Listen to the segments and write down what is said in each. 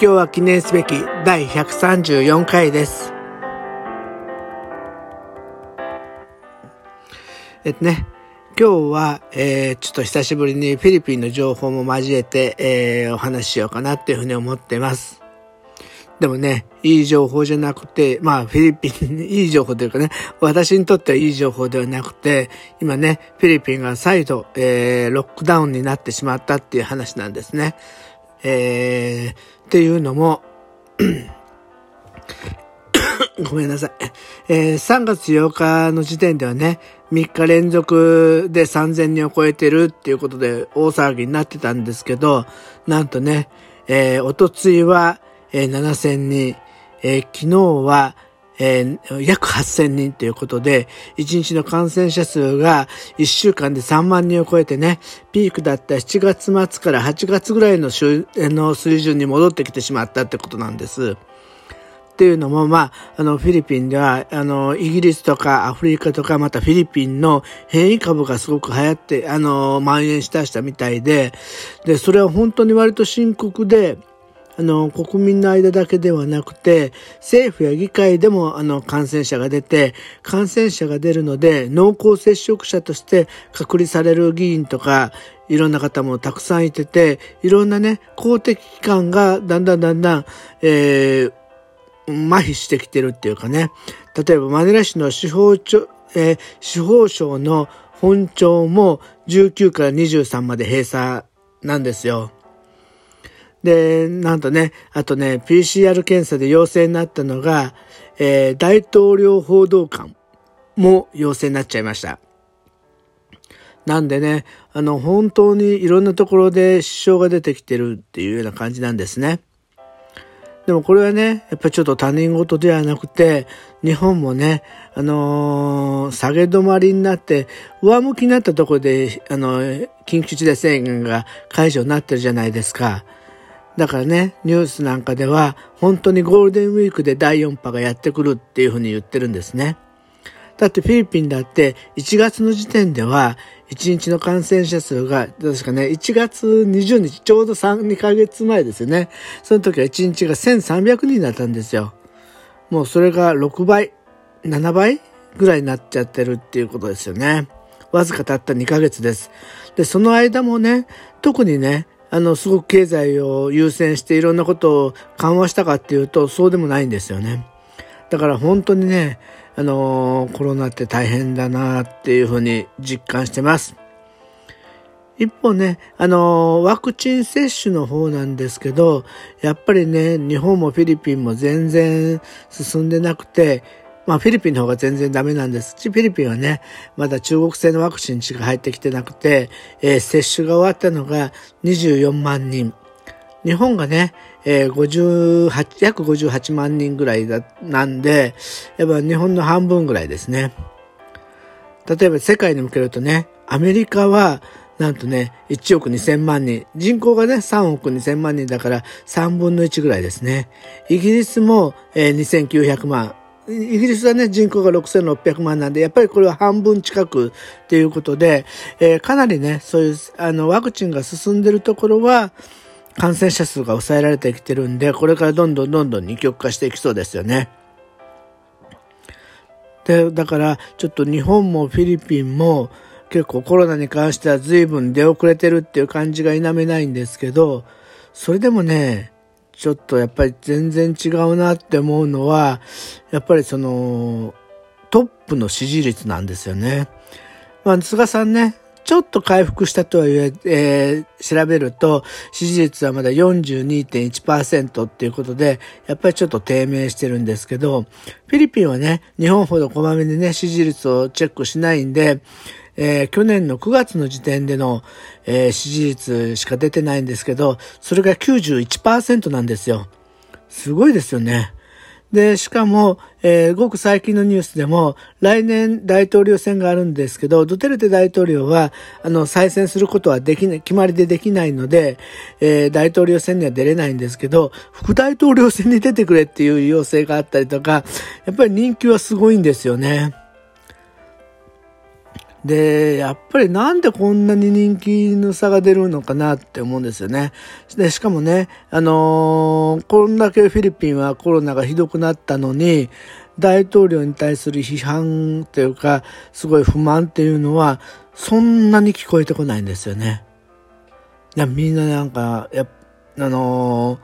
今日は記念すべき第134回です。えっとね、今日は、えー、ちょっと久しぶりにフィリピンの情報も交えて、えー、お話ししようかなっていうふうに思ってます。でもね、いい情報じゃなくて、まあフィリピン、いい情報というかね、私にとってはいい情報ではなくて、今ね、フィリピンが再度、えー、ロックダウンになってしまったっていう話なんですね。えー、っていうのも ごめんなさい。えー、3月8日の時点ではね、3日連続で3000人を超えてるっていうことで大騒ぎになってたんですけど、なんとね、えー、おとついは、えー、7000人、えー、昨日は、えー、約8000人ということで、1日の感染者数が1週間で3万人を超えてね、ピークだった7月末から8月ぐらいのの水準に戻ってきてしまったってことなんです。っていうのも、まあ、あの、フィリピンでは、あの、イギリスとかアフリカとか、またフィリピンの変異株がすごく流行って、あの、蔓延したしたみたいで、で、それは本当に割と深刻で、あの、国民の間だけではなくて、政府や議会でも、あの、感染者が出て、感染者が出るので、濃厚接触者として隔離される議員とか、いろんな方もたくさんいてて、いろんなね、公的機関がだんだんだんだん、えー、麻痺してきてるっていうかね、例えばマニラ市の司法庁、えー、司法省の本庁も19から23まで閉鎖なんですよ。で、なんとね、あとね、PCR 検査で陽性になったのが、えー、大統領報道官も陽性になっちゃいました。なんでね、あの、本当にいろんなところで支障が出てきてるっていうような感じなんですね。でもこれはね、やっぱちょっと他人事ではなくて、日本もね、あのー、下げ止まりになって、上向きになったところで、あの、緊急事態宣言が解除になってるじゃないですか。だからね、ニュースなんかでは、本当にゴールデンウィークで第4波がやってくるっていうふうに言ってるんですね。だってフィリピンだって1月の時点では1日の感染者数が、確かね、1月20日、ちょうど3、2ヶ月前ですよね。その時は1日が1300人だったんですよ。もうそれが6倍、7倍ぐらいになっちゃってるっていうことですよね。わずかたった2ヶ月です。で、その間もね、特にね、あの、すごく経済を優先していろんなことを緩和したかっていうと、そうでもないんですよね。だから本当にね、あのコロナって大変だなっていうふうに実感してます。一方ね、あのワクチン接種の方なんですけど、やっぱりね、日本もフィリピンも全然進んでなくて、まあフィリピンの方が全然ダメなんですし、フィリピンはね、まだ中国製のワクチンしか入ってきてなくて、えー、接種が終わったのが24万人。日本がね、えー、58、約58万人ぐらいだ、なんで、やっぱ日本の半分ぐらいですね。例えば世界に向けるとね、アメリカは、なんとね、1億2000万人。人口がね、3億2000万人だから3分の1ぐらいですね。イギリスも、えー、2900万。イギリスはね、人口が6600万なんで、やっぱりこれは半分近くっていうことで、えー、かなりね、そういう、あの、ワクチンが進んでるところは、感染者数が抑えられてきてるんで、これからどんどんどんどん二極化していきそうですよね。で、だから、ちょっと日本もフィリピンも結構コロナに関しては随分出遅れてるっていう感じが否めないんですけど、それでもね、ちょっとやっぱり全然違うなって思うのは、やっぱりその、トップの支持率なんですよね。まあ、菅さんね、ちょっと回復したとはいええー、調べると、支持率はまだ42.1%っていうことで、やっぱりちょっと低迷してるんですけど、フィリピンはね、日本ほどこまめにね、支持率をチェックしないんで、えー、去年の9月の時点での、えー、支持率しか出てないんですけど、それが91%なんですよ。すごいですよね。で、しかも、えー、ごく最近のニュースでも、来年大統領選があるんですけど、ドテルテ大統領は、あの、再選することはできない、決まりでできないので、えー、大統領選には出れないんですけど、副大統領選に出てくれっていう要請があったりとか、やっぱり人気はすごいんですよね。で、やっぱりなんでこんなに人気の差が出るのかなって思うんですよね。で、しかもね、あのー、こんだけフィリピンはコロナがひどくなったのに、大統領に対する批判というか、すごい不満っていうのは、そんなに聞こえてこないんですよね。いやみんななんか、やあのー、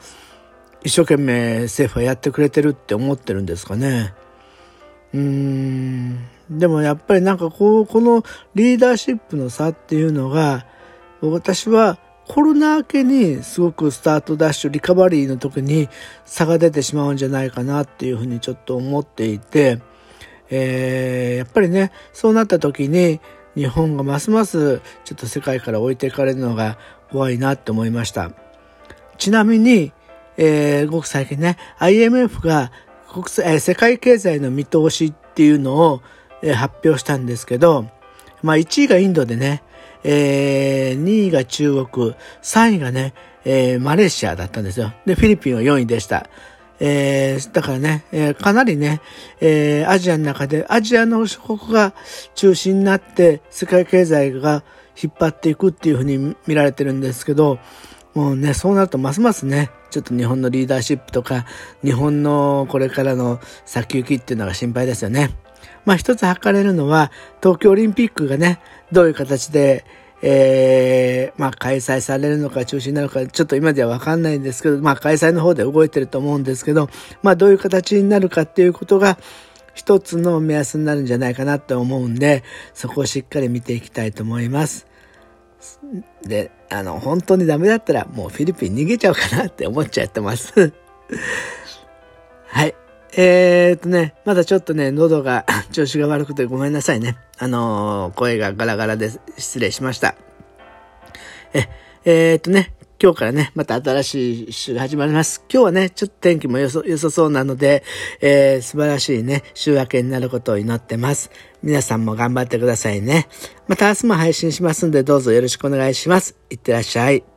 一生懸命政府はやってくれてるって思ってるんですかね。うーん。でもやっぱりなんかこう、このリーダーシップの差っていうのが、私はコロナ明けにすごくスタートダッシュ、リカバリーの時に差が出てしまうんじゃないかなっていうふうにちょっと思っていて、えー、やっぱりね、そうなった時に日本がますますちょっと世界から置いていかれるのが怖いなって思いました。ちなみに、えー、ごく最近ね、IMF が国際、えー、世界経済の見通しっていうのをえ発表したんですけど、まあ1位がインドでね、えー、2位が中国、3位がね、えー、マレーシアだったんですよ。で、フィリピンは4位でした。えー、だからね、えー、かなりね、えー、アジアの中で、アジアの諸国が中心になって、世界経済が引っ張っていくっていうふうに見られてるんですけど、もうね、そうなるとますますね、ちょっと日本のリーダーシップとか、日本のこれからの先行きっていうのが心配ですよね。まあ一つ測れるのは、東京オリンピックがね、どういう形で、えー、まあ開催されるのか中止になるか、ちょっと今ではわかんないんですけど、まあ開催の方で動いてると思うんですけど、まあどういう形になるかっていうことが、一つの目安になるんじゃないかなと思うんで、そこをしっかり見ていきたいと思います。で、あの、本当にダメだったらもうフィリピン逃げちゃうかなって思っちゃってます。はい。えー、っとね、まだちょっとね、喉が 調子が悪くてごめんなさいね。あのー、声がガラガラで失礼しました。え、えー、っとね、今日からね、また新しい週が始まります。今日はね、ちょっと天気も良さそうなので、えー、素晴らしいね、週明けになることを祈ってます。皆さんも頑張ってくださいね。また明日も配信しますんで、どうぞよろしくお願いします。いってらっしゃい。